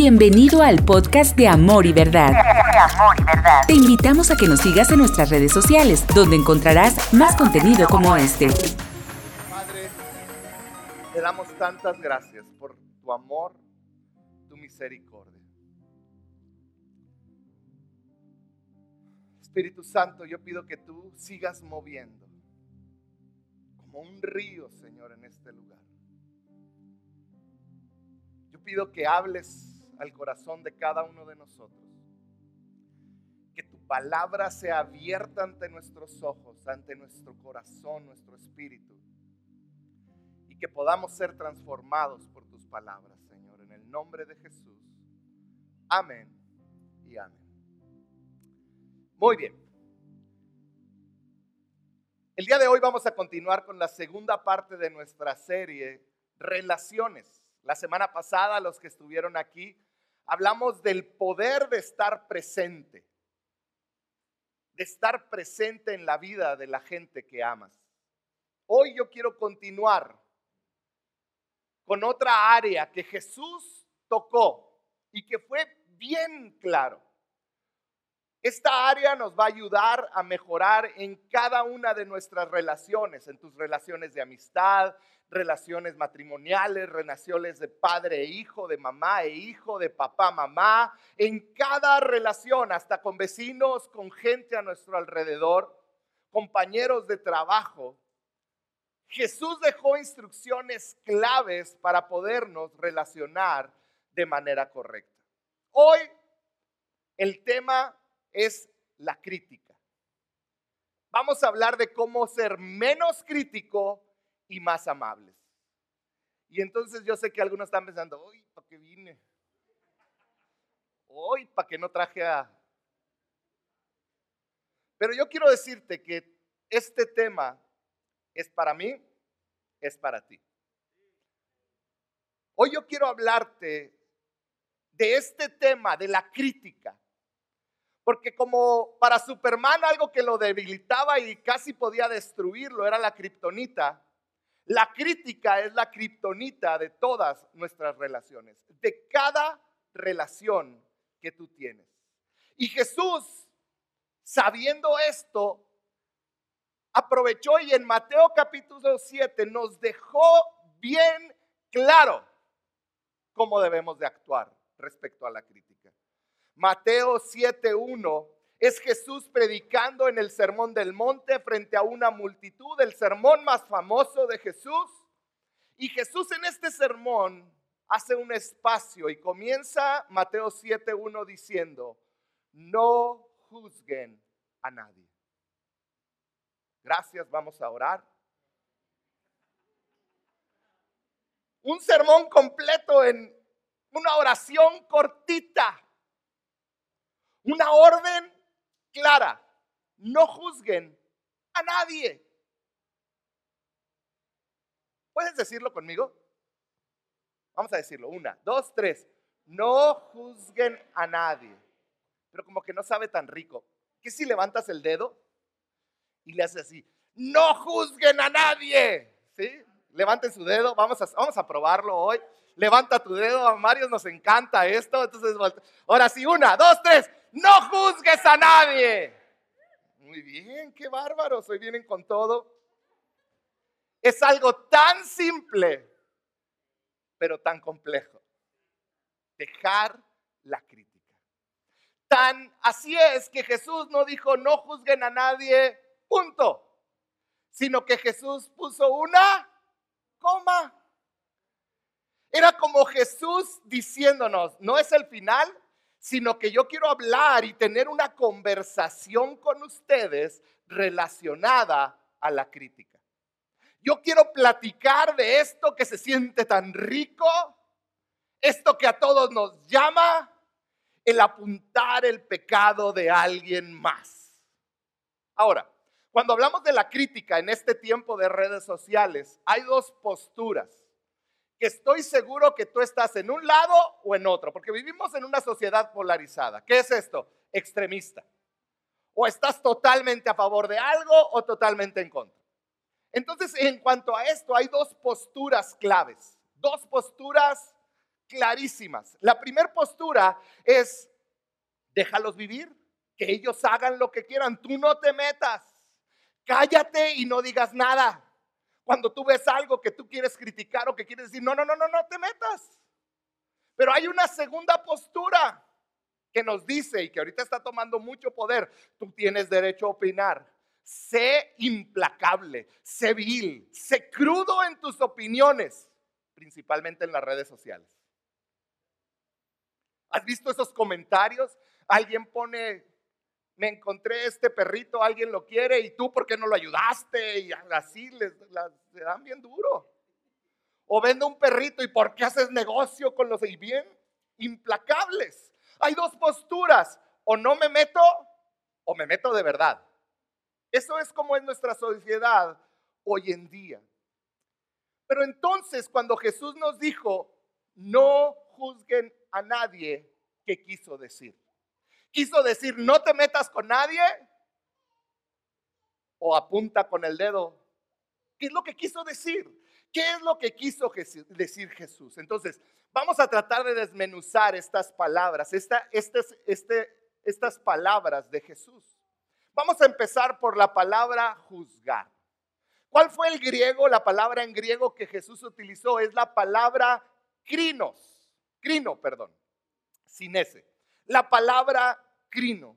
Bienvenido al podcast de Amor y Verdad. Te invitamos a que nos sigas en nuestras redes sociales, donde encontrarás más contenido como este. Padre, te damos tantas gracias por tu amor, tu misericordia. Espíritu Santo, yo pido que tú sigas moviendo como un río, Señor, en este lugar. Yo pido que hables al corazón de cada uno de nosotros. Que tu palabra sea abierta ante nuestros ojos, ante nuestro corazón, nuestro espíritu. Y que podamos ser transformados por tus palabras, Señor, en el nombre de Jesús. Amén y amén. Muy bien. El día de hoy vamos a continuar con la segunda parte de nuestra serie, Relaciones. La semana pasada, los que estuvieron aquí, hablamos del poder de estar presente, de estar presente en la vida de la gente que amas. Hoy yo quiero continuar con otra área que Jesús tocó y que fue bien claro. Esta área nos va a ayudar a mejorar en cada una de nuestras relaciones, en tus relaciones de amistad, relaciones matrimoniales, relaciones de padre e hijo, de mamá e hijo, de papá, mamá, en cada relación, hasta con vecinos, con gente a nuestro alrededor, compañeros de trabajo. Jesús dejó instrucciones claves para podernos relacionar de manera correcta. Hoy el tema es la crítica. Vamos a hablar de cómo ser menos crítico y más amables. Y entonces yo sé que algunos están pensando, uy, ¿para qué vine? Hoy, ¿para qué no traje a...? Pero yo quiero decirte que este tema es para mí, es para ti. Hoy yo quiero hablarte de este tema, de la crítica. Porque como para Superman algo que lo debilitaba y casi podía destruirlo era la kriptonita, la crítica es la kriptonita de todas nuestras relaciones, de cada relación que tú tienes. Y Jesús, sabiendo esto, aprovechó y en Mateo capítulo 7 nos dejó bien claro cómo debemos de actuar respecto a la crítica. Mateo 7.1 es Jesús predicando en el Sermón del Monte frente a una multitud, el sermón más famoso de Jesús. Y Jesús en este sermón hace un espacio y comienza Mateo 7.1 diciendo, no juzguen a nadie. Gracias, vamos a orar. Un sermón completo en una oración cortita una orden clara. No juzguen a nadie. ¿Puedes decirlo conmigo? Vamos a decirlo. Una, dos, tres. No juzguen a nadie. Pero como que no sabe tan rico. ¿Qué si levantas el dedo y le haces así? No juzguen a nadie. ¿Sí? Levanten su dedo. Vamos a, vamos a probarlo hoy. Levanta tu dedo. A Mario nos encanta esto. Entonces, ahora sí, una, dos, tres no juzgues a nadie. Muy bien, qué bárbaro, hoy vienen con todo. Es algo tan simple, pero tan complejo. Dejar la crítica. Tan así es que Jesús no dijo no juzguen a nadie, punto, sino que Jesús puso una coma. Era como Jesús diciéndonos, no es el final, sino que yo quiero hablar y tener una conversación con ustedes relacionada a la crítica. Yo quiero platicar de esto que se siente tan rico, esto que a todos nos llama, el apuntar el pecado de alguien más. Ahora, cuando hablamos de la crítica en este tiempo de redes sociales, hay dos posturas que estoy seguro que tú estás en un lado o en otro, porque vivimos en una sociedad polarizada. ¿Qué es esto? Extremista. O estás totalmente a favor de algo o totalmente en contra. Entonces, en cuanto a esto, hay dos posturas claves, dos posturas clarísimas. La primera postura es, déjalos vivir, que ellos hagan lo que quieran, tú no te metas, cállate y no digas nada. Cuando tú ves algo que tú quieres criticar o que quieres decir, no, no, no, no, no te metas. Pero hay una segunda postura que nos dice y que ahorita está tomando mucho poder, tú tienes derecho a opinar. Sé implacable, sé vil, sé crudo en tus opiniones, principalmente en las redes sociales. ¿Has visto esos comentarios? Alguien pone, me encontré este perrito, alguien lo quiere y tú, ¿por qué no lo ayudaste? Y así les, le dan bien duro. O vende un perrito y ¿por qué haces negocio con los y bien implacables? Hay dos posturas, o no me meto o me meto de verdad. Eso es como es nuestra sociedad hoy en día. Pero entonces cuando Jesús nos dijo, no juzguen a nadie, ¿qué quiso decir? ¿Quiso decir, no te metas con nadie? ¿O apunta con el dedo? ¿Qué es lo que quiso decir? ¿Qué es lo que quiso decir Jesús? Entonces, vamos a tratar de desmenuzar estas palabras, esta, este, estas palabras de Jesús. Vamos a empezar por la palabra juzgar. ¿Cuál fue el griego? La palabra en griego que Jesús utilizó es la palabra crinos. Crino, perdón. Sin ese. La palabra crino.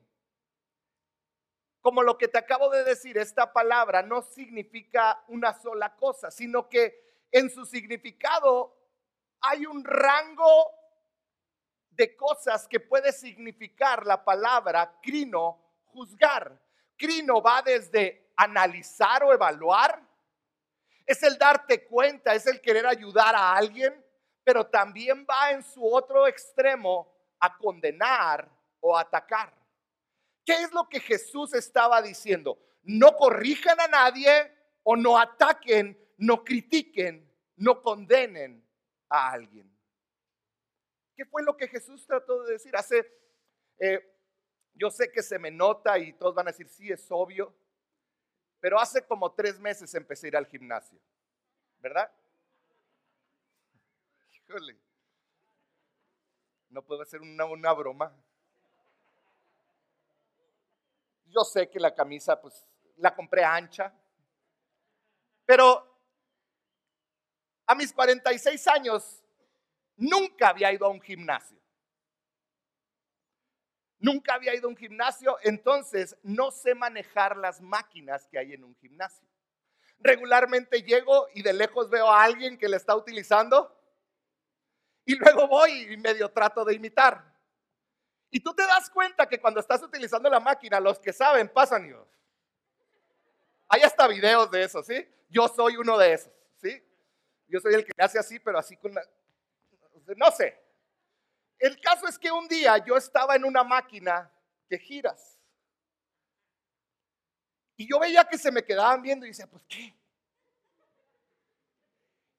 Como lo que te acabo de decir, esta palabra no significa una sola cosa, sino que en su significado hay un rango de cosas que puede significar la palabra crino, juzgar. Crino va desde analizar o evaluar, es el darte cuenta, es el querer ayudar a alguien, pero también va en su otro extremo a condenar o atacar. ¿Qué es lo que Jesús estaba diciendo? No corrijan a nadie o no ataquen, no critiquen, no condenen a alguien. ¿Qué fue lo que Jesús trató de decir? Hace, eh, yo sé que se me nota y todos van a decir, sí, es obvio, pero hace como tres meses empecé a ir al gimnasio, ¿verdad? Híjole, no puedo hacer una, una broma. Yo sé que la camisa, pues, la compré ancha, pero a mis 46 años nunca había ido a un gimnasio. Nunca había ido a un gimnasio, entonces no sé manejar las máquinas que hay en un gimnasio. Regularmente llego y de lejos veo a alguien que le está utilizando y luego voy y medio trato de imitar. Y tú te das cuenta que cuando estás utilizando la máquina, los que saben pasan y... Hay hasta videos de eso, ¿sí? Yo soy uno de esos, ¿sí? Yo soy el que hace así, pero así con la... No sé. El caso es que un día yo estaba en una máquina que giras. Y yo veía que se me quedaban viendo y decía, pues ¿qué?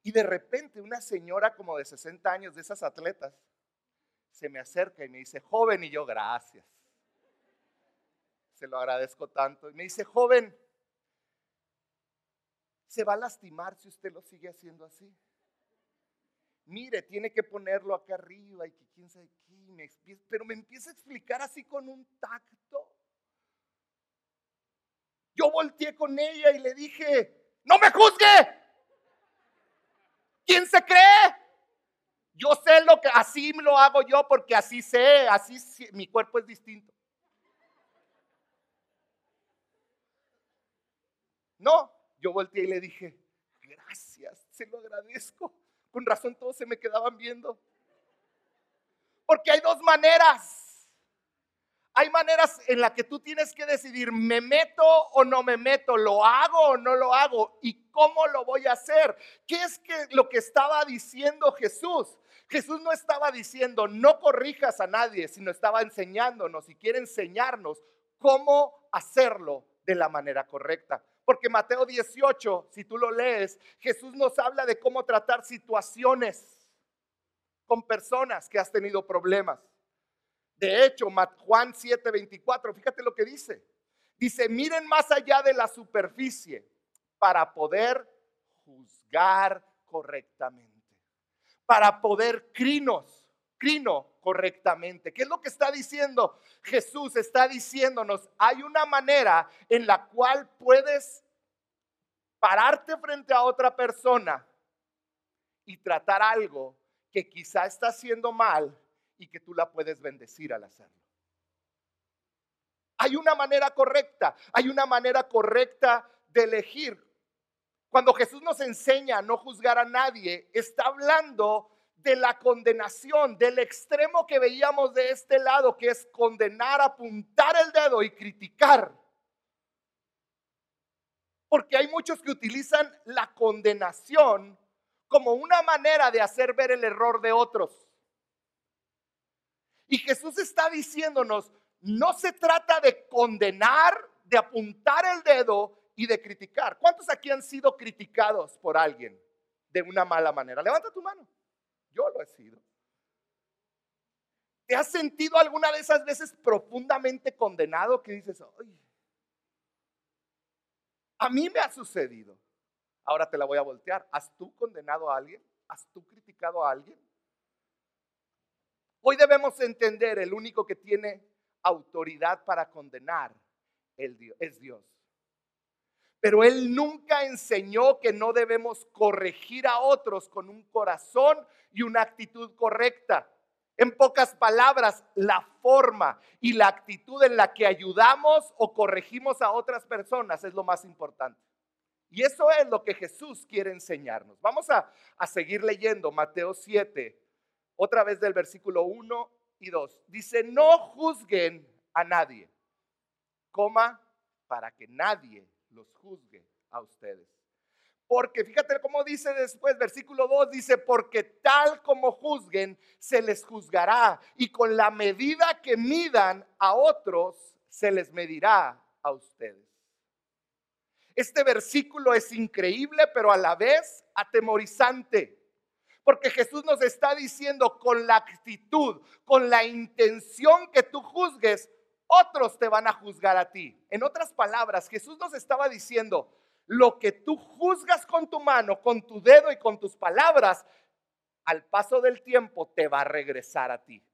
Y de repente una señora como de 60 años, de esas atletas, se me acerca y me dice, joven, y yo, gracias. Se lo agradezco tanto. Y me dice, joven, se va a lastimar si usted lo sigue haciendo así. Mire, tiene que ponerlo acá arriba y que quién sabe qué. pero me empieza a explicar así con un tacto. Yo volteé con ella y le dije, no me juzgue. ¿Quién se cree? Yo sé lo que así lo hago yo porque así sé, así mi cuerpo es distinto. No, yo volteé y le dije, gracias, se lo agradezco. Con razón todos se me quedaban viendo. Porque hay dos maneras. Hay maneras en las que tú tienes que decidir, ¿me meto o no me meto? ¿Lo hago o no lo hago? ¿Y cómo lo voy a hacer? ¿Qué es que lo que estaba diciendo Jesús? Jesús no estaba diciendo, no corrijas a nadie, sino estaba enseñándonos y quiere enseñarnos cómo hacerlo de la manera correcta. Porque Mateo 18, si tú lo lees, Jesús nos habla de cómo tratar situaciones con personas que has tenido problemas. De hecho, Juan 7, 24, fíjate lo que dice. Dice, miren más allá de la superficie para poder juzgar correctamente. para poder crinos, crino correctamente. ¿Qué es lo que está diciendo Jesús? Está diciéndonos, hay una manera en la cual puedes pararte frente a otra persona y tratar algo que quizá está haciendo mal y que tú la puedes bendecir al hacerlo. Hay una manera correcta, hay una manera correcta de elegir. Cuando Jesús nos enseña a no juzgar a nadie, está hablando de la condenación, del extremo que veíamos de este lado, que es condenar, apuntar el dedo y criticar. Porque hay muchos que utilizan la condenación como una manera de hacer ver el error de otros. Y Jesús está diciéndonos, no se trata de condenar, de apuntar el dedo y de criticar. ¿Cuántos aquí han sido criticados por alguien de una mala manera? Levanta tu mano. Yo lo he sido. ¿Te has sentido alguna de esas veces profundamente condenado que dices, Ay, a mí me ha sucedido? Ahora te la voy a voltear. ¿Has tú condenado a alguien? ¿Has tú criticado a alguien? Hoy debemos entender, el único que tiene autoridad para condenar es Dios. Pero Él nunca enseñó que no debemos corregir a otros con un corazón y una actitud correcta. En pocas palabras, la forma y la actitud en la que ayudamos o corregimos a otras personas es lo más importante. Y eso es lo que Jesús quiere enseñarnos. Vamos a, a seguir leyendo Mateo 7, otra vez del versículo 1 y 2. Dice, no juzguen a nadie, coma, para que nadie los juzgue a ustedes. Porque fíjate cómo dice después, versículo 2, dice, porque tal como juzguen, se les juzgará. Y con la medida que midan a otros, se les medirá a ustedes. Este versículo es increíble, pero a la vez atemorizante. Porque Jesús nos está diciendo con la actitud, con la intención que tú juzgues, otros te van a juzgar a ti. En otras palabras, Jesús nos estaba diciendo, lo que tú juzgas con tu mano, con tu dedo y con tus palabras, al paso del tiempo te va a regresar a ti.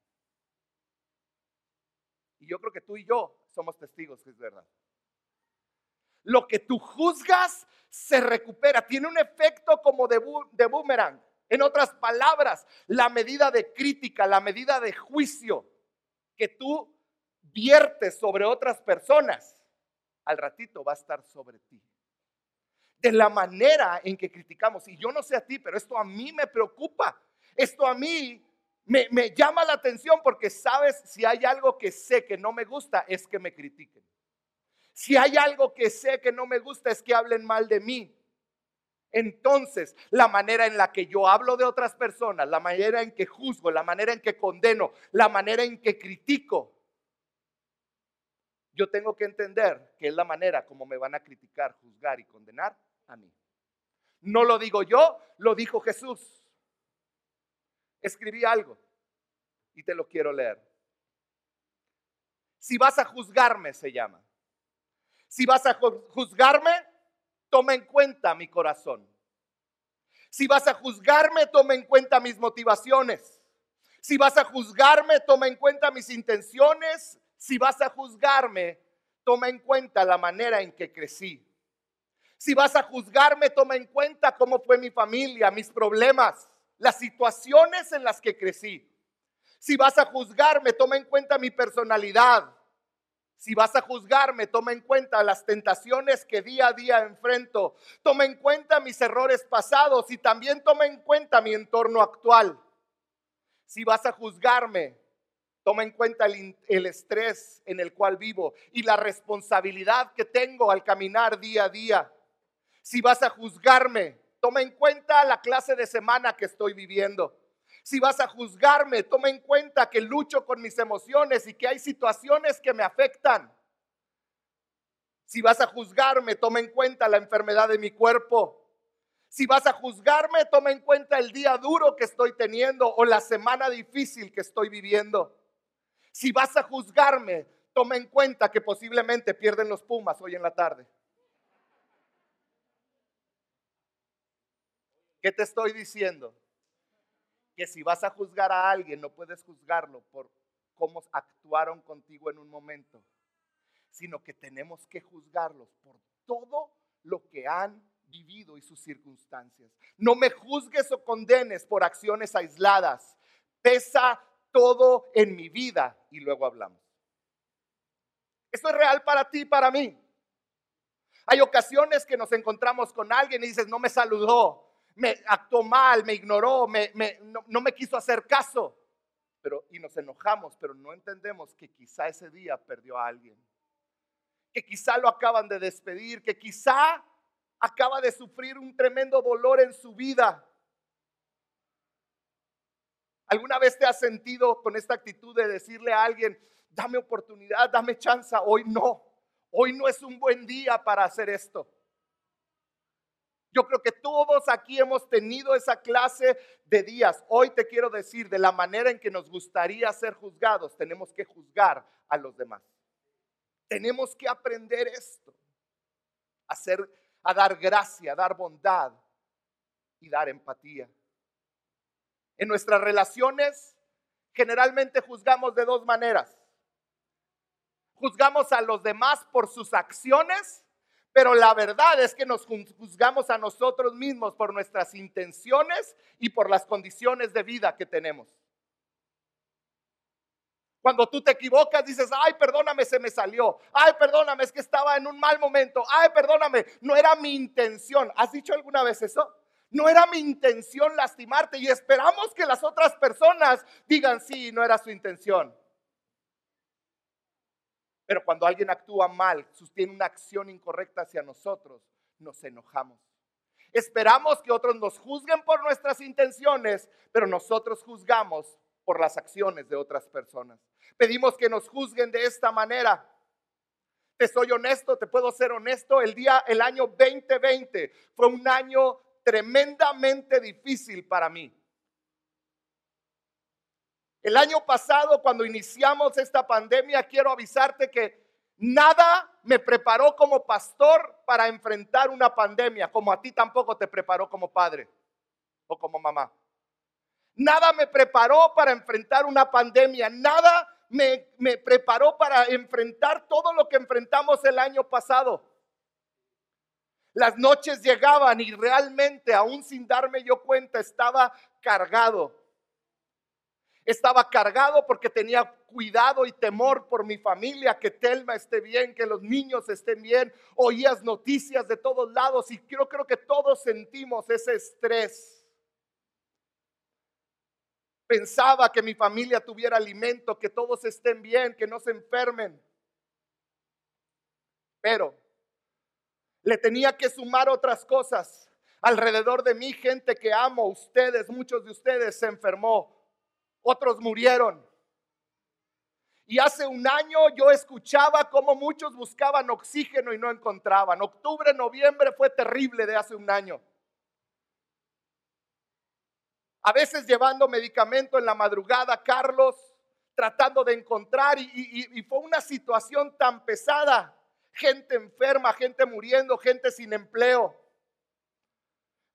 Y yo creo que tú y yo somos testigos que es verdad. Lo que tú juzgas se recupera, tiene un efecto como de, de boomerang. En otras palabras, la medida de crítica, la medida de juicio que tú viertes sobre otras personas, al ratito va a estar sobre ti. De la manera en que criticamos, y yo no sé a ti, pero esto a mí me preocupa, esto a mí me, llama la atención porque sabes, si hay algo que sé que no me gusta, es que me critiquen. Si hay algo que sé que no me gusta, es que hablen mal de mí. Entonces, la manera en la que yo hablo de otras personas, la manera en que juzgo, la manera en que condeno, la manera en que critico, yo tengo que entender que es la manera como me van a criticar, juzgar y condenar a mí. No lo digo yo, lo dijo Jesús. Escribí algo y te lo quiero leer. Si vas a juzgarme, se llama. Si vas a juzgarme, toma en cuenta mi corazón. Si vas a juzgarme, toma en cuenta mis motivaciones. Si vas a juzgarme, toma en cuenta mis intenciones. Si vas a juzgarme, toma en cuenta la manera en que crecí. Si vas a juzgarme, toma en cuenta cómo fue mi familia, mis problemas, las situaciones en las que crecí. Si vas a juzgarme, toma en cuenta mi personalidad, si vas a juzgarme, toma en cuenta las tentaciones que día a día enfrento. Toma en cuenta mis errores pasados y también toma en cuenta mi entorno actual. Si vas a juzgarme, toma en cuenta el, estrés en el cual vivo y la responsabilidad que tengo al caminar día a día. Si vas a juzgarme, toma en cuenta la clase de semana que estoy viviendo. Si vas a juzgarme, toma en cuenta que lucho con mis emociones y que hay situaciones que me afectan. Si vas a juzgarme, toma en cuenta la enfermedad de mi cuerpo. Si vas a juzgarme, toma en cuenta el día duro que estoy teniendo o la semana difícil que estoy viviendo. Si vas a juzgarme, toma en cuenta que posiblemente pierden los Pumas hoy en la tarde. ¿Qué te estoy diciendo? Que si vas a juzgar a alguien, no puedes juzgarlo por cómo actuaron contigo en un momento, sino que tenemos que juzgarlos por todo lo que han vivido y sus circunstancias. No me juzgues o condenes por acciones aisladas. Pesa todo en mi vida y luego hablamos. Esto es real para ti y para mí. Hay ocasiones que nos encontramos con alguien y dices, no me saludó, me actuó mal, me ignoró, me, no, no me quiso hacer caso. Pero, y nos enojamos, pero no entendemos que quizá ese día perdió a alguien. Que quizá lo acaban de despedir, que quizá acaba de sufrir un tremendo dolor en su vida. ¿Alguna vez te has sentido con esta actitud de decirle a alguien, dame oportunidad, dame chance? Hoy no, hoy no es un buen día para hacer esto. Yo creo que todos aquí hemos tenido esa clase de días. Hoy te quiero decir, de la manera en que nos gustaría ser juzgados, tenemos que juzgar a los demás. Tenemos que aprender esto, a a dar gracia, a dar bondad y dar empatía. En nuestras relaciones generalmente juzgamos de dos maneras. Juzgamos a los demás por sus acciones, pero la verdad es que nos juzgamos a nosotros mismos por nuestras intenciones y por las condiciones de vida que tenemos. Cuando tú te equivocas, dices, ay, perdóname, se me salió. Ay, perdóname, es que estaba en un mal momento. Ay, perdóname, no era mi intención. ¿Has dicho alguna vez eso? No era mi intención lastimarte y esperamos que las otras personas digan, sí, no era su intención. Pero cuando alguien actúa mal, tiene una acción incorrecta hacia nosotros, nos enojamos. Esperamos que otros nos juzguen por nuestras intenciones, pero nosotros juzgamos por las acciones de otras personas. Pedimos que nos juzguen de esta manera. Te soy honesto, te puedo ser honesto. El día, el año 2020 fue un año tremendamente difícil para mí. El año pasado, cuando iniciamos esta pandemia, quiero avisarte que nada me preparó como pastor para enfrentar una pandemia, como a ti tampoco te preparó como padre o como mamá. Nada me preparó para enfrentar una pandemia. Nada me, preparó para enfrentar todo lo que enfrentamos el año pasado. Las noches llegaban y realmente, aún sin darme yo cuenta, estaba cargado. Estaba cargado porque tenía cuidado y temor por mi familia, que Telma esté bien, que los niños estén bien. Oías noticias de todos lados y yo creo que todos sentimos ese estrés Pensaba que mi familia tuviera alimento, que todos estén bien, que no se enfermen. Pero le tenía que sumar otras cosas. Alrededor de mí, gente que amo, ustedes, muchos de ustedes se enfermó, otros murieron. Y hace un año yo escuchaba cómo muchos buscaban oxígeno y no encontraban. Octubre, noviembre fue terrible de hace un año a veces llevando medicamento en la madrugada, Carlos, tratando de encontrar y, fue una situación tan pesada. Gente enferma, gente muriendo, gente sin empleo.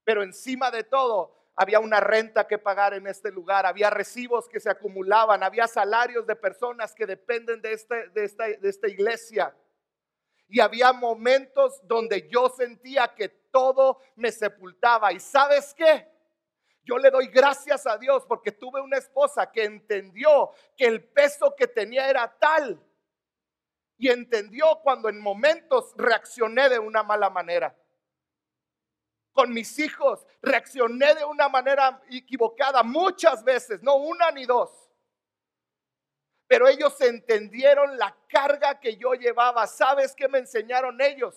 Pero encima de todo, había una renta que pagar en este lugar, había recibos que se acumulaban, había salarios de personas que dependen de, este, de, esta, de esta iglesia. Y había momentos donde yo sentía que todo me sepultaba. ¿Y sabes qué? Yo le doy gracias a Dios porque tuve una esposa que entendió que el peso que tenía era tal. Y entendió cuando en momentos reaccioné de una mala manera. Con mis hijos reaccioné de una manera equivocada muchas veces, no una ni dos. Pero ellos entendieron la carga que yo llevaba. ¿Sabes qué me enseñaron ellos?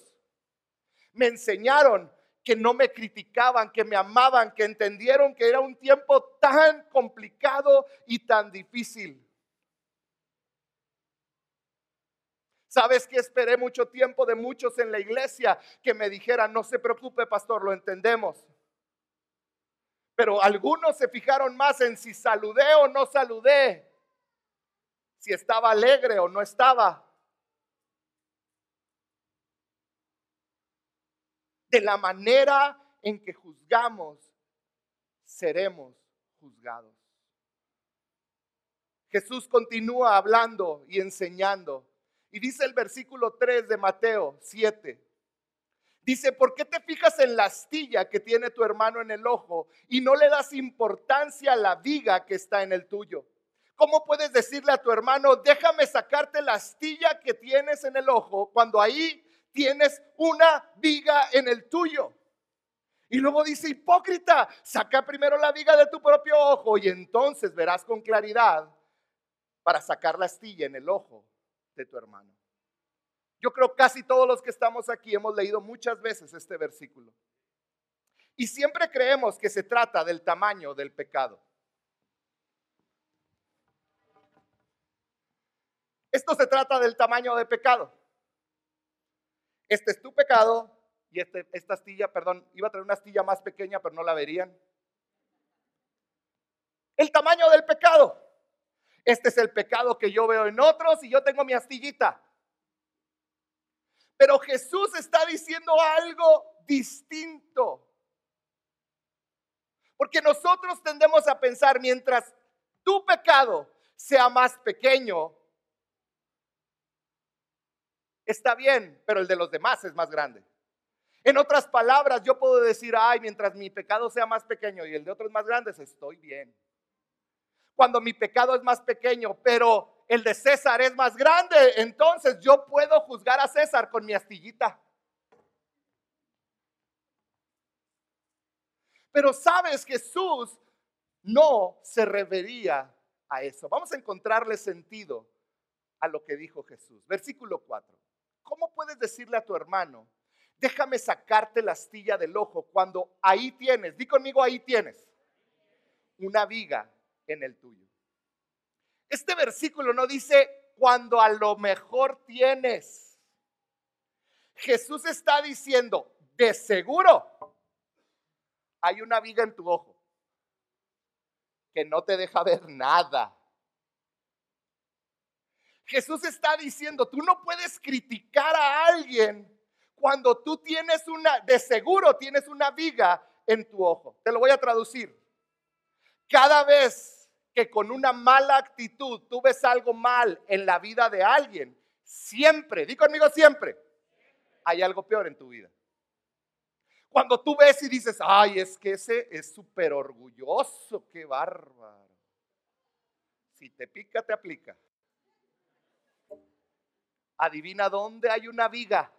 Me enseñaron que no me criticaban, que me amaban, que entendieron que era un tiempo tan complicado y tan difícil. ¿Sabes que esperé mucho tiempo de muchos en la iglesia que me dijeran, no se preocupe, pastor, lo entendemos? Pero algunos se fijaron más en si saludé o no saludé, si estaba alegre o no estaba. de la manera en que juzgamos, seremos juzgados. Jesús continúa hablando y enseñando. Y dice el versículo 3 de Mateo 7. Dice, ¿por qué te fijas en la astilla que tiene tu hermano en el ojo y no le das importancia a la viga que está en el tuyo? ¿Cómo puedes decirle a tu hermano, déjame sacarte la astilla que tienes en el ojo cuando ahí tienes una viga en el tuyo? Y luego dice, hipócrita, saca primero la viga de tu propio ojo y entonces verás con claridad para sacar la astilla en el ojo de tu hermano. Yo creo casi todos los que estamos aquí hemos leído muchas veces este versículo. Y siempre creemos que se trata del tamaño del pecado. Esto se trata del tamaño del pecado. Este es tu pecado y este, esta astilla, perdón, iba a traer una astilla más pequeña, pero no la verían. El tamaño del pecado. Este es el pecado que yo veo en otros y yo tengo mi astillita. Pero Jesús está diciendo algo distinto. Porque nosotros tendemos a pensar, mientras tu pecado sea más pequeño, está bien, pero el de los demás es más grande. En otras palabras, yo puedo decir, ay, mientras mi pecado sea más pequeño y el de otros más grandes, estoy bien cuando mi pecado es más pequeño, pero el de César es más grande, entonces yo puedo juzgar a César con mi astillita. Pero sabes, Jesús no se refería a eso. Vamos a encontrarle sentido a lo que dijo Jesús. Versículo 4. ¿Cómo puedes decirle a tu hermano, déjame sacarte la astilla del ojo cuando ahí tienes, di conmigo, ahí tienes una viga en el tuyo. Este versículo no dice cuando a lo mejor tienes. Jesús está diciendo, de seguro, hay una viga en tu ojo que no te deja ver nada. Jesús está diciendo, tú no puedes criticar a alguien cuando tú tienes una, de seguro tienes una viga en tu ojo. Te lo voy a traducir. Cada vez que con una mala actitud tú ves algo mal en la vida de alguien, siempre, di conmigo siempre, hay algo peor en tu vida. Cuando tú ves y dices, ay, es que ese es súper orgulloso, qué bárbaro. Si te pica, te aplica. Adivina dónde hay una viga.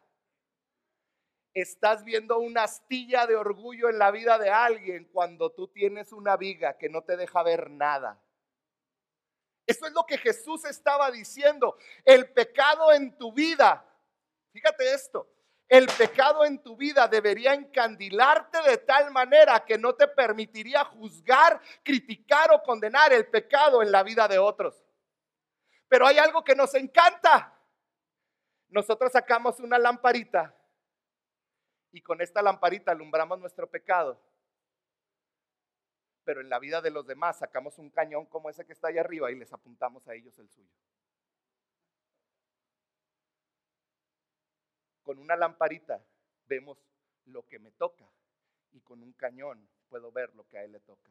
Estás viendo una astilla de orgullo en la vida de alguien cuando tú tienes una viga que no te deja ver nada. Eso es lo que Jesús estaba diciendo. El pecado en tu vida, fíjate esto, el pecado en tu vida debería encandilarte de tal manera que no te permitiría juzgar, criticar o condenar el pecado en la vida de otros. Pero hay algo que nos encanta. Nosotros sacamos una lamparita y con esta lamparita alumbramos nuestro pecado pero en la vida de los demás sacamos un cañón como ese que está ahí arriba y les apuntamos a ellos el suyo. Con una lamparita vemos lo que me toca y con un cañón puedo ver lo que a él le toca.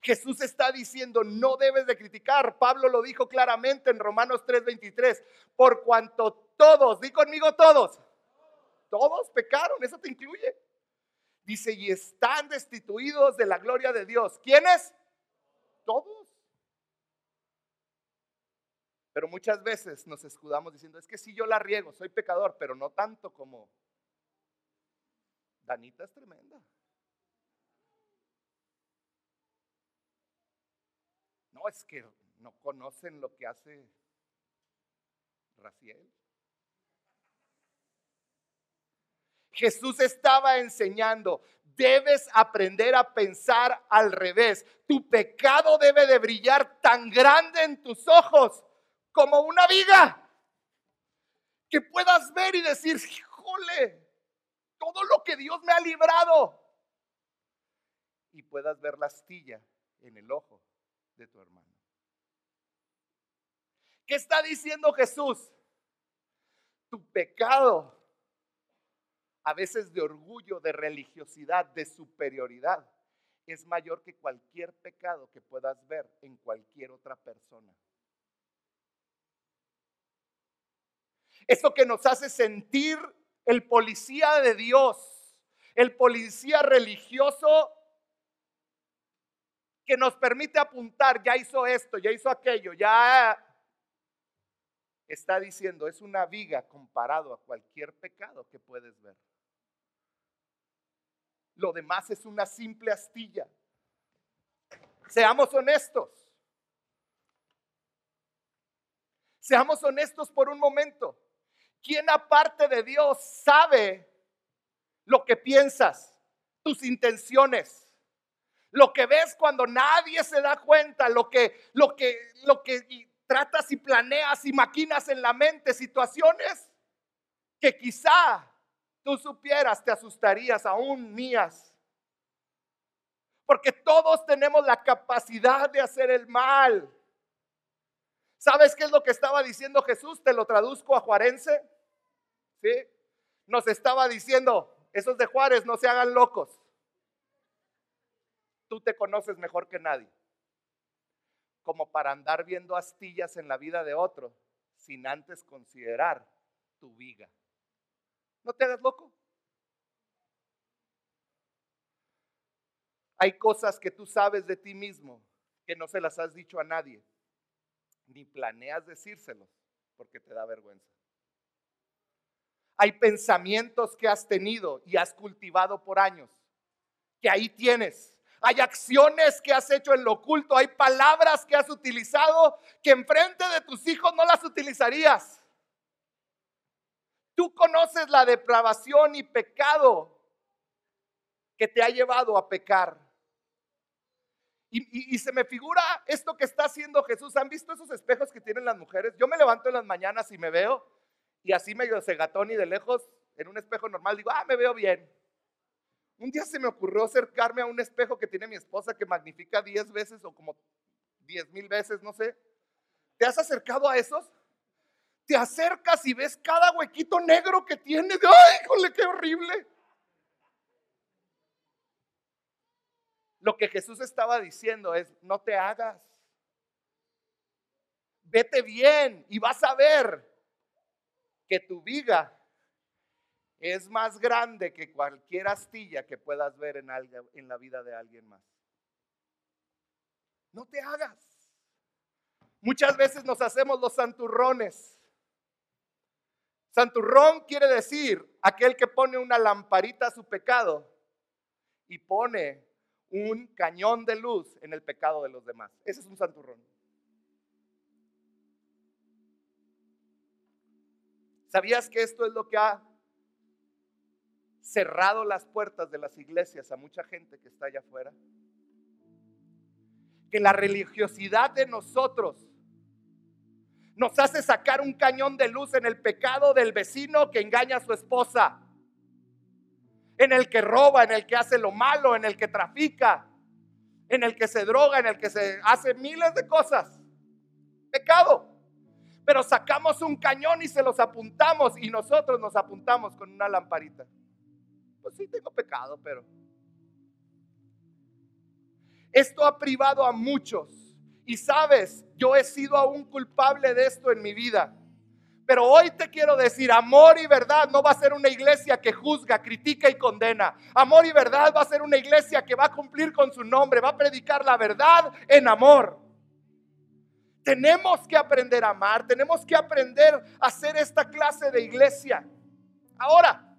Jesús está diciendo, no debes de criticar. Pablo lo dijo claramente en Romanos 3:23, por cuanto todos, di conmigo todos, todos pecaron, eso te incluye. Dice, y están destituidos de la gloria de Dios. ¿Quiénes? Todos. Pero muchas veces nos escudamos diciendo, es que si yo la riego, soy pecador, pero no tanto como Danita es tremenda. No, es que no conocen lo que hace Raciel. Jesús estaba enseñando, debes aprender a pensar al revés. Tu pecado debe de brillar tan grande en tus ojos como una viga. Que puedas ver y decir, híjole, todo lo que Dios me ha librado. Y puedas ver la astilla en el ojo de tu hermano. ¿Qué está diciendo Jesús? Tu pecado a veces de orgullo, de religiosidad, de superioridad, es mayor que cualquier pecado que puedas ver en cualquier otra persona. Eso que nos hace sentir el policía de Dios, el policía religioso que nos permite apuntar, ya hizo esto, ya hizo aquello, ya está diciendo, es una viga comparado a cualquier pecado que puedes ver. Lo demás es una simple astilla. Seamos honestos. Seamos honestos por un momento. ¿Quién aparte de Dios sabe lo que piensas, tus intenciones? Lo que ves cuando nadie se da cuenta, lo que, lo que, lo que tratas y planeas y maquinas en la mente situaciones que quizá tú supieras, te asustarías aún mías. Porque todos tenemos la capacidad de hacer el mal. ¿Sabes qué es lo que estaba diciendo Jesús? Te lo traduzco a Juarense. ¿Sí? Nos estaba diciendo, esos de Juárez no se hagan locos. Tú te conoces mejor que nadie. Como para andar viendo astillas en la vida de otro sin antes considerar tu viga. No te hagas loco. Hay cosas que tú sabes de ti mismo que no se las has dicho a nadie, ni planeas decírselos porque te da vergüenza. Hay pensamientos que has tenido y has cultivado por años, que ahí tienes. Hay acciones que has hecho en lo oculto, hay palabras que has utilizado que enfrente de tus hijos no las utilizarías. Tú conoces la depravación y pecado que te ha llevado a pecar. Y, se me figura esto que está haciendo Jesús. ¿Han visto esos espejos que tienen las mujeres? Yo me levanto en las mañanas y me veo y así medio cegatón y de lejos en un espejo normal digo, ah, me veo bien. Un día se me ocurrió acercarme a un espejo que tiene mi esposa que magnifica 10 veces o como 10 mil veces, no sé. ¿Te has acercado a esos? Te acercas y ves cada huequito negro que tiene. ¡Ay, híjole, qué horrible! Lo que Jesús estaba diciendo es, no te hagas. Vete bien y vas a ver que tu viga es más grande que cualquier astilla que puedas ver en, en la vida de alguien más. No te hagas. Muchas veces nos hacemos los santurrones Santurrón quiere decir aquel que pone una lamparita a su pecado y pone un cañón de luz en el pecado de los demás. Ese es un santurrón. ¿Sabías que esto es lo que ha cerrado las puertas de las iglesias a mucha gente que está allá afuera? Que la religiosidad de nosotros nos hace sacar un cañón de luz en el pecado del vecino que engaña a su esposa, en el que roba, en el que hace lo malo, en el que trafica, en el que se droga, en el que se hace miles de cosas. Pecado. Pero sacamos un cañón y se los apuntamos y nosotros nos apuntamos con una lamparita. Pues sí, tengo pecado, pero... Esto ha privado a muchos y sabes, yo he sido aún culpable de esto en mi vida. Pero hoy te quiero decir, amor y verdad no va a ser una iglesia que juzga, critica y condena. Amor y verdad va a ser una iglesia que va a cumplir con su nombre, va a predicar la verdad en amor. Tenemos que aprender a amar, tenemos que aprender a hacer esta clase de iglesia. Ahora,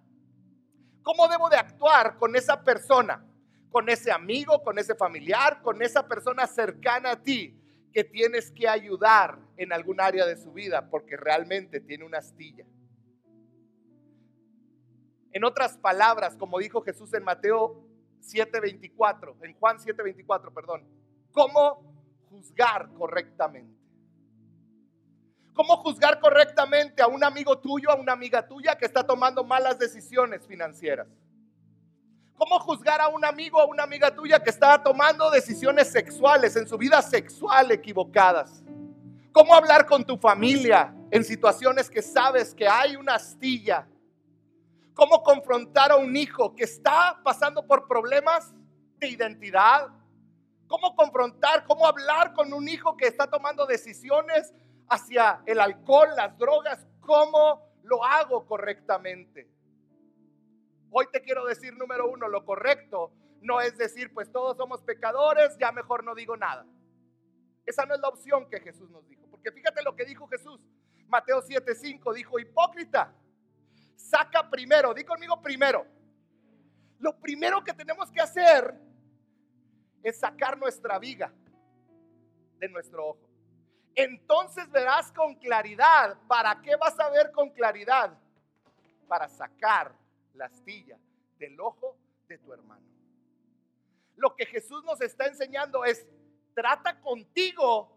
¿cómo debo de actuar con esa persona? con ese amigo, con ese familiar, con esa persona cercana a ti que tienes que ayudar en algún área de su vida porque realmente tiene una astilla. En otras palabras, como dijo Jesús en Mateo 7:24, en Juan 7:24, perdón, ¿cómo juzgar correctamente? ¿Cómo juzgar correctamente a un amigo tuyo, a una amiga tuya que está tomando malas decisiones financieras? ¿Cómo juzgar a un amigo o una amiga tuya que está tomando decisiones sexuales en su vida sexual equivocadas? ¿Cómo hablar con tu familia en situaciones que sabes que hay una astilla? ¿Cómo confrontar a un hijo que está pasando por problemas de identidad? ¿Cómo confrontar, cómo hablar con un hijo que está tomando decisiones hacia el alcohol, las drogas? ¿Cómo lo hago correctamente? Hoy te quiero decir, número uno, lo correcto no es decir, pues todos somos pecadores, ya mejor no digo nada. Esa no es la opción que Jesús nos dijo. Porque fíjate lo que dijo Jesús. Mateo 7:5 dijo, hipócrita, saca primero, di conmigo primero. Lo primero que tenemos que hacer es sacar nuestra viga de nuestro ojo. Entonces verás con claridad. ¿Para qué vas a ver con claridad? Para sacar la astilla del ojo de tu hermano. Lo que Jesús nos está enseñando es, trata contigo,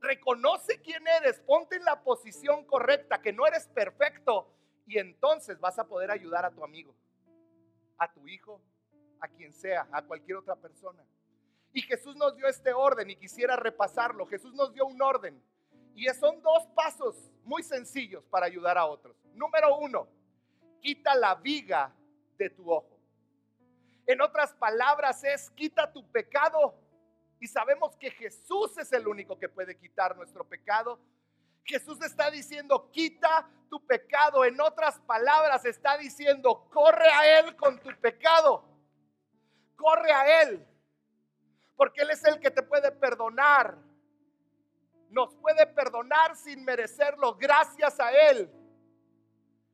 reconoce quién eres, ponte en la posición correcta, que no eres perfecto, y entonces vas a poder ayudar a tu amigo, a tu hijo, a quien sea, a cualquier otra persona. Y Jesús nos dio este orden y quisiera repasarlo. Jesús nos dio un orden. Y son dos pasos muy sencillos para ayudar a otros. Número uno, quita la viga de tu ojo. En otras palabras es quita tu pecado. Y sabemos que Jesús es el único que puede quitar nuestro pecado. Jesús está diciendo, quita tu pecado. En otras palabras está diciendo, corre a Él con tu pecado. Corre a Él. Porque Él es el que te puede perdonar. Nos puede perdonar sin merecerlo gracias a Él.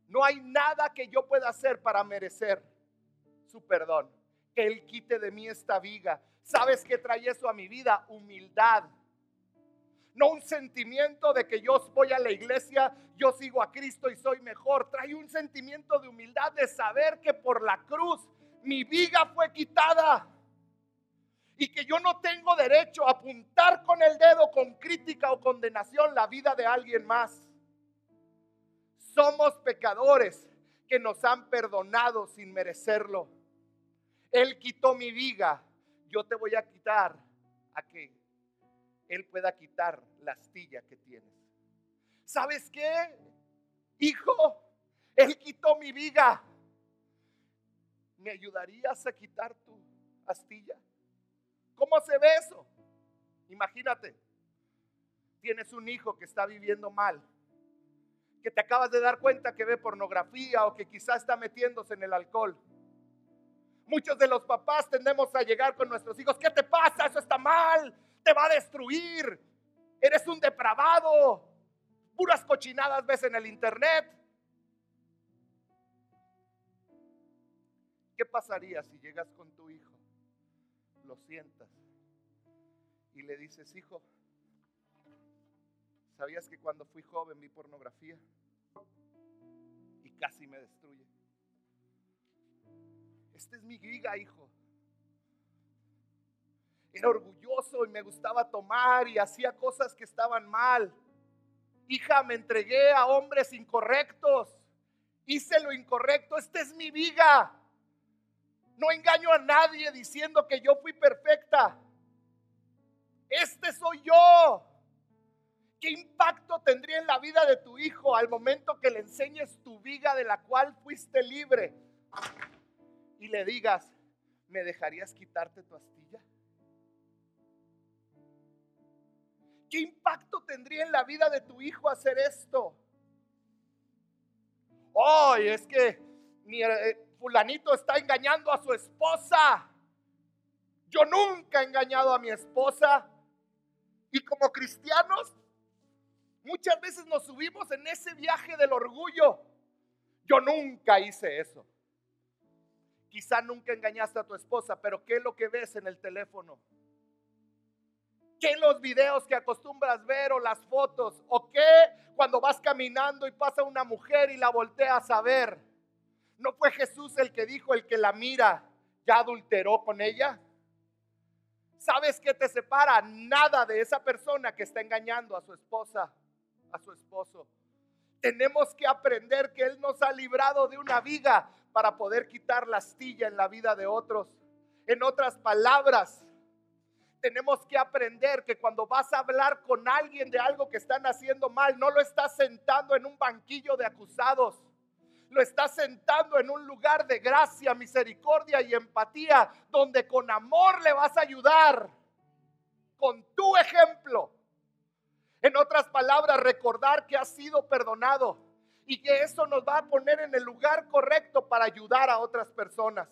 No hay nada que yo pueda hacer para merecer su perdón. Que Él quite de mí esta viga. ¿Sabes qué trae eso a mi vida? Humildad. No un sentimiento de que yo voy a la iglesia, yo sigo a Cristo y soy mejor. Trae un sentimiento de humildad de saber que por la cruz mi viga fue quitada. Y que yo no tengo derecho a apuntar con el dedo con crítica o condenación la vida de alguien más. Somos pecadores que nos han perdonado sin merecerlo. Él quitó mi viga, yo te voy a quitar a que Él pueda quitar la astilla que tienes. ¿Sabes qué? Hijo, Él quitó mi viga. ¿Me ayudarías a quitar tu astilla? ¿Cómo se ve eso? Imagínate, tienes un hijo que está viviendo mal que te acabas de dar cuenta que ve pornografía o que quizá está metiéndose en el alcohol. Muchos de los papás tendemos a llegar con nuestros hijos, ¿qué te pasa? Eso está mal, te va a destruir, eres un depravado, puras cochinadas ves en el internet. ¿Qué pasaría si llegas con tu hijo, lo sientas y le dices, hijo, ¿Sabías que cuando fui joven vi pornografía? Y casi me destruye. Este es mi giga, hijo. Era orgulloso y me gustaba tomar y hacía cosas que estaban mal. Hija, me entregué a hombres incorrectos. Hice lo incorrecto. Esta es mi viga. No engaño a nadie diciendo que yo fui perfecta. Este soy yo. ¿Qué impacto tendría en la vida de tu hijo al momento que le enseñes tu viga de la cual fuiste libre? Y le digas, ¿me dejarías quitarte tu astilla? ¿Qué impacto tendría en la vida de tu hijo hacer esto? Ay, es que mi eh, fulanito está engañando a su esposa. Yo nunca he engañado a mi esposa. Y como cristianos Muchas veces nos subimos en ese viaje del orgullo. Yo nunca hice eso. Quizá nunca engañaste a tu esposa, pero ¿qué es lo que ves en el teléfono? ¿Qué los videos que acostumbras ver o las fotos? ¿O qué cuando vas caminando y pasa una mujer y la volteas a ver? ¿No fue Jesús el que dijo, el que la mira, ya adulteró con ella? ¿Sabes qué te separa? Nada de esa persona que está engañando a su esposa a su esposo. Tenemos que aprender que Él nos ha librado de una viga para poder quitar la astilla en la vida de otros. En otras palabras, tenemos que aprender que cuando vas a hablar con alguien de algo que están haciendo mal, no lo estás sentando en un banquillo de acusados. Lo estás sentando en un lugar de gracia, misericordia y empatía, donde con amor le vas a ayudar, con tu ejemplo. En otras palabras, recordar que has sido perdonado y que eso nos va a poner en el lugar correcto para ayudar a otras personas.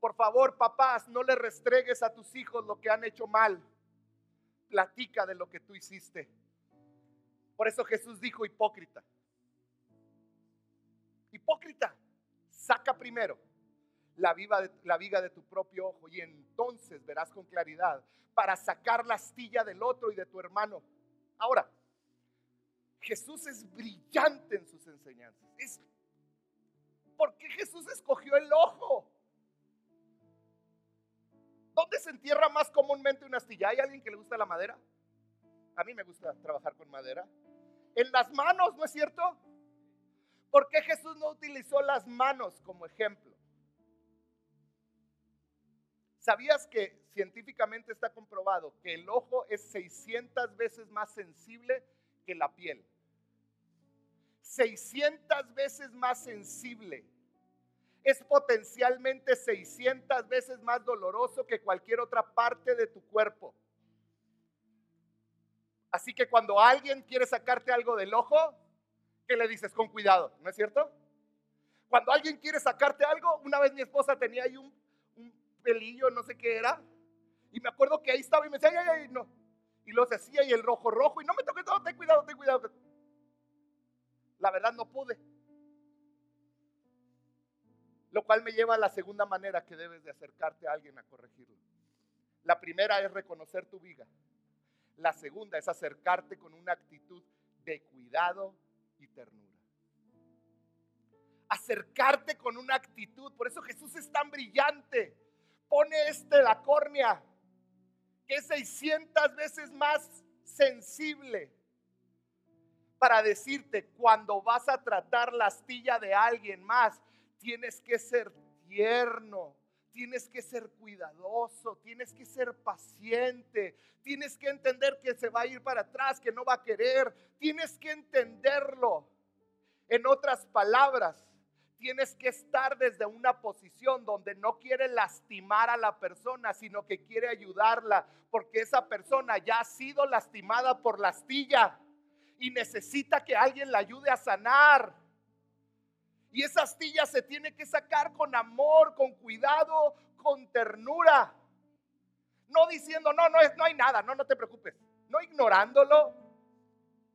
Por favor, papás, no le restregues a tus hijos lo que han hecho mal. Platica de lo que tú hiciste. Por eso Jesús dijo hipócrita. Hipócrita, saca primero la, viga de, la viga de tu propio ojo y entonces verás con claridad para sacar la astilla del otro y de tu hermano. Ahora, Jesús es brillante en sus enseñanzas. Es, ¿Por qué Jesús escogió el ojo? ¿Dónde se entierra más comúnmente una astilla? ¿Hay alguien que le gusta la madera? A mí me gusta trabajar con madera. En las manos, ¿no es cierto? ¿Por qué Jesús no utilizó las manos como ejemplo? ¿Sabías que científicamente está comprobado que el ojo es 600 veces más sensible que la piel? 600 veces más sensible es potencialmente 600 veces más doloroso que cualquier otra parte de tu cuerpo. Así que cuando alguien quiere sacarte algo del ojo, ¿qué le dices? Con cuidado, ¿no es cierto? Cuando alguien quiere sacarte algo, una vez mi esposa tenía ahí un, pelillo, no sé qué era, y me acuerdo que ahí estaba y me decía, ay, ay, no. Y lo hacía y el rojo, rojo, y no me toques, no, ten cuidado, ten cuidado. La verdad no pude. Lo cual me lleva a la segunda manera que debes de acercarte a alguien a corregirlo. La primera es reconocer tu viga. La segunda es acercarte con una actitud de cuidado y ternura. Acercarte con una actitud. Por eso Jesús es tan brillante. Pone este la córnea, que es 600 veces más sensible para decirte cuando vas a tratar la astilla de alguien más, tienes que ser tierno, tienes que ser cuidadoso, tienes que ser paciente, tienes que entender que se va a ir para atrás, que no va a querer, tienes que entenderlo. En otras palabras, tienes que estar desde una posición donde no quiere lastimar a la persona, sino que quiere ayudarla, porque esa persona ya ha sido lastimada por la astilla y necesita que alguien la ayude a sanar. Y esa astilla se tiene que sacar con amor, con cuidado, con ternura. No diciendo, no, no, es, no hay nada, no, no te preocupes. No ignorándolo,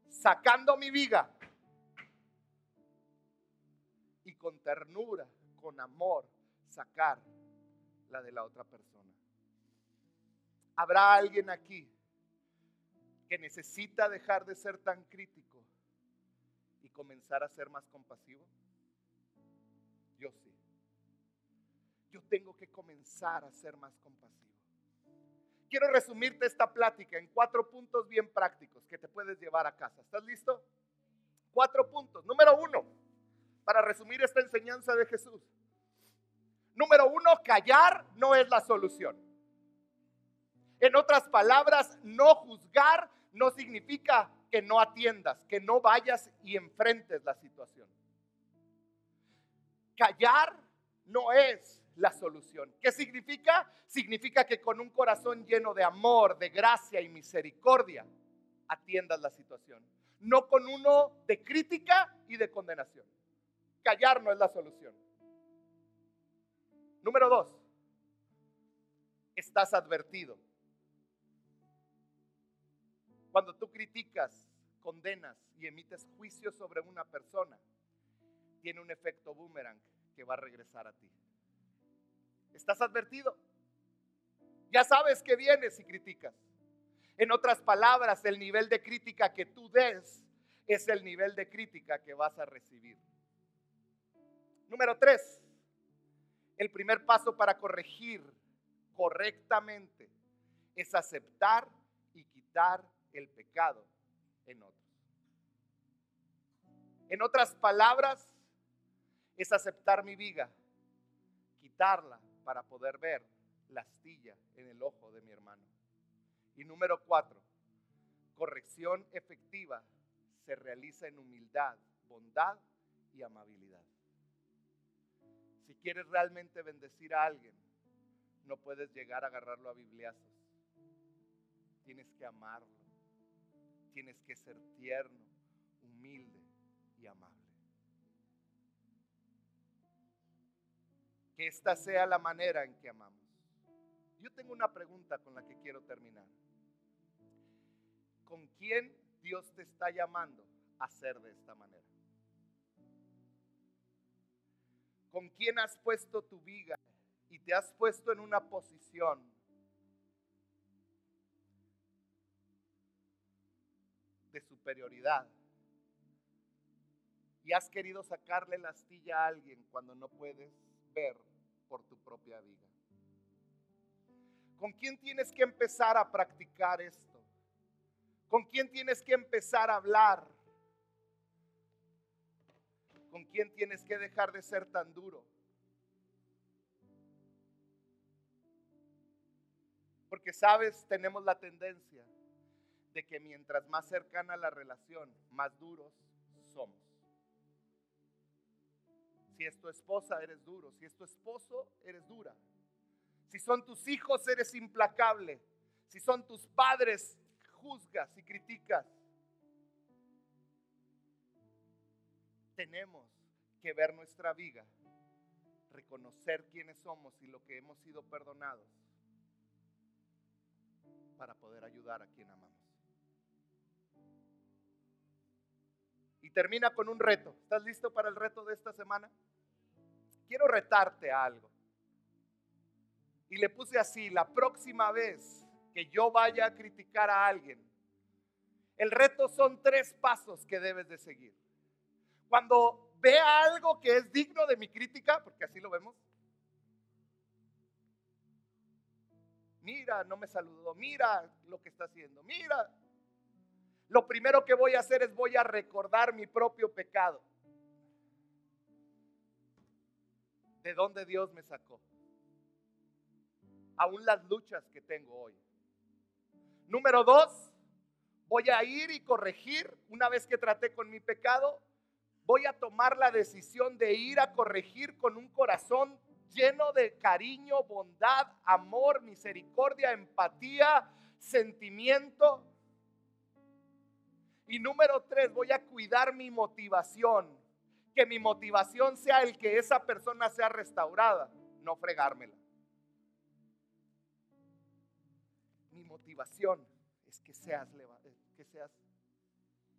sacando mi viga. Y con ternura, con amor, sacar la de la otra persona. ¿Habrá alguien aquí que necesita dejar de ser tan crítico y comenzar a ser más compasivo? Yo sí. Yo tengo que comenzar a ser más compasivo. Quiero resumirte esta plática en cuatro puntos bien prácticos que te puedes llevar a casa. ¿Estás listo? Cuatro puntos. Número uno, para resumir esta enseñanza de Jesús. Número uno, callar no es la solución. En otras palabras, no juzgar no significa que no atiendas, que no vayas y enfrentes la situación. Callar no es la solución. ¿Qué significa? Significa que con un corazón lleno de amor, de gracia y misericordia, atiendas la situación. No con uno de crítica y de condenación. Callar no es la solución. Número dos, estás advertido. Cuando tú criticas, condenas y emites juicio sobre una persona, tiene un efecto boomerang que va a regresar a ti. ¿Estás advertido? Ya sabes que vienes y criticas. En otras palabras, el nivel de crítica que tú des es el nivel de crítica que vas a recibir. Número tres, el primer paso para corregir correctamente es aceptar y quitar el pecado en otros. En otras palabras, es aceptar mi viga, quitarla para poder ver la astilla en el ojo de mi hermano. Y número cuatro, corrección efectiva se realiza en humildad bondad y amabilidad. Si quieres realmente bendecir a alguien, no puedes llegar a agarrarlo a bibliazos. Tienes que amarlo. Tienes que ser tierno, humilde y amable. Que esta sea la manera en que amamos. Yo tengo una pregunta con la que quiero terminar. ¿Con quién Dios te está llamando a ser de esta manera? ¿Con quién has puesto tu viga y te has puesto en una posición de superioridad? Y has querido sacarle la astilla a alguien cuando no puedes ver por tu propia viga. ¿Con quién tienes que empezar a practicar esto? ¿Con quién tienes que empezar a hablar? ¿Con quién tienes que dejar de ser tan duro? Porque sabes, tenemos la tendencia de que mientras más cercana la relación, más duros somos. Si es tu esposa, eres duro. Si es tu esposo, eres dura. Si son tus hijos, eres implacable. Si son tus padres, juzgas y criticas. Tenemos que ver nuestra vida, reconocer quiénes somos y lo que hemos sido perdonados para poder ayudar a quien amamos. Y termina con un reto. ¿Estás listo para el reto de esta semana? Quiero retarte a algo y le puse así, la próxima vez que yo vaya a criticar a alguien, el reto son tres pasos que debes de seguir. Cuando vea algo que es digno de mi crítica, porque así lo vemos, mira, no me saludó, mira lo que está haciendo, mira. Lo primero que voy a hacer es voy a recordar mi propio pecado. De dónde Dios me sacó aún las luchas que tengo hoy. Número dos, voy a ir y corregir una vez que traté con mi pecado. Voy a tomar la decisión de ir a corregir con un corazón lleno de cariño, bondad, amor, misericordia, empatía, sentimiento. Y número tres, voy a cuidar mi motivación. Que mi motivación sea el que esa persona sea restaurada, no fregármela. motivación es que seas,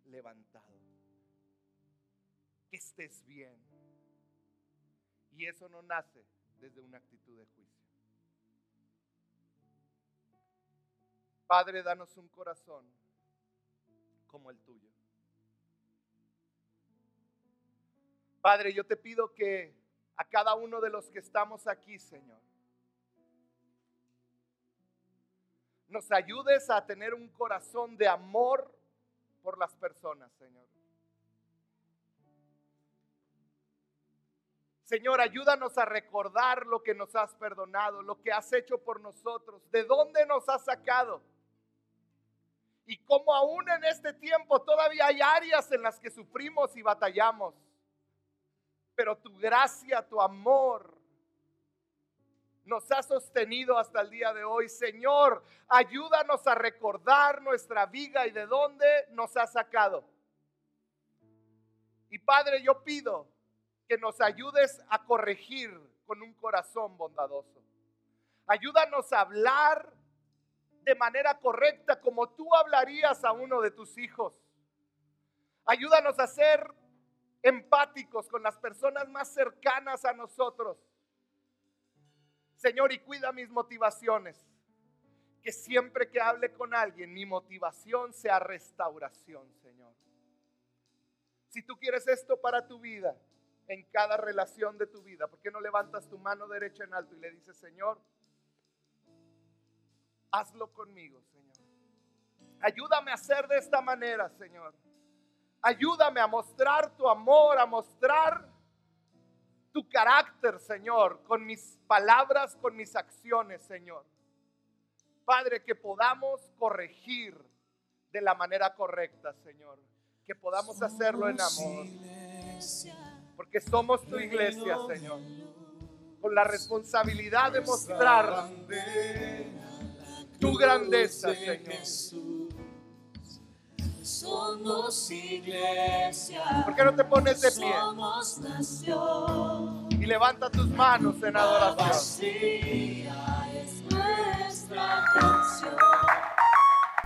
levantado, estés bien. Y eso no nace desde una actitud de juicio. Padre, danos un corazón como el tuyo. Padre, yo te pido que a cada uno de los que estamos aquí, Señor, nos ayudes a tener un corazón de amor por las personas, Señor. Señor, ayúdanos a recordar lo que nos has perdonado, lo que has hecho por nosotros, de dónde nos has sacado. Y cómo aún en este tiempo todavía hay áreas en las que sufrimos y batallamos. Pero tu gracia, tu amor, nos ha sostenido hasta el día de hoy. Señor, ayúdanos a recordar nuestra vida y de dónde nos ha sacado. Y Padre, yo pido que nos ayudes a corregir con un corazón bondadoso. Ayúdanos a hablar de manera correcta como tú hablarías a uno de tus hijos. Ayúdanos a ser empáticos con las personas más cercanas a nosotros Señor, y cuida mis motivaciones. Que siempre que hable con alguien, mi motivación sea restauración, Señor. Si tú quieres esto para tu vida, en cada relación de tu vida, ¿por qué no levantas tu mano derecha en alto y le dices, Señor, hazlo conmigo, Señor? Ayúdame a hacer de esta manera, Señor. Ayúdame a mostrar tu amor, a mostrar tu carácter, Señor, con mis palabras, con mis acciones, Señor. Padre, que podamos corregir de la manera correcta, Señor. que podamos hacerlo en amor. Porque somos tu iglesia, Señor. Con la responsabilidad de mostrar tu grandeza, Señor. Somos iglesia. ¿Por qué no te pones de pie Somos nación. y levanta tus manos en adoración? Vacía es nuestra canción.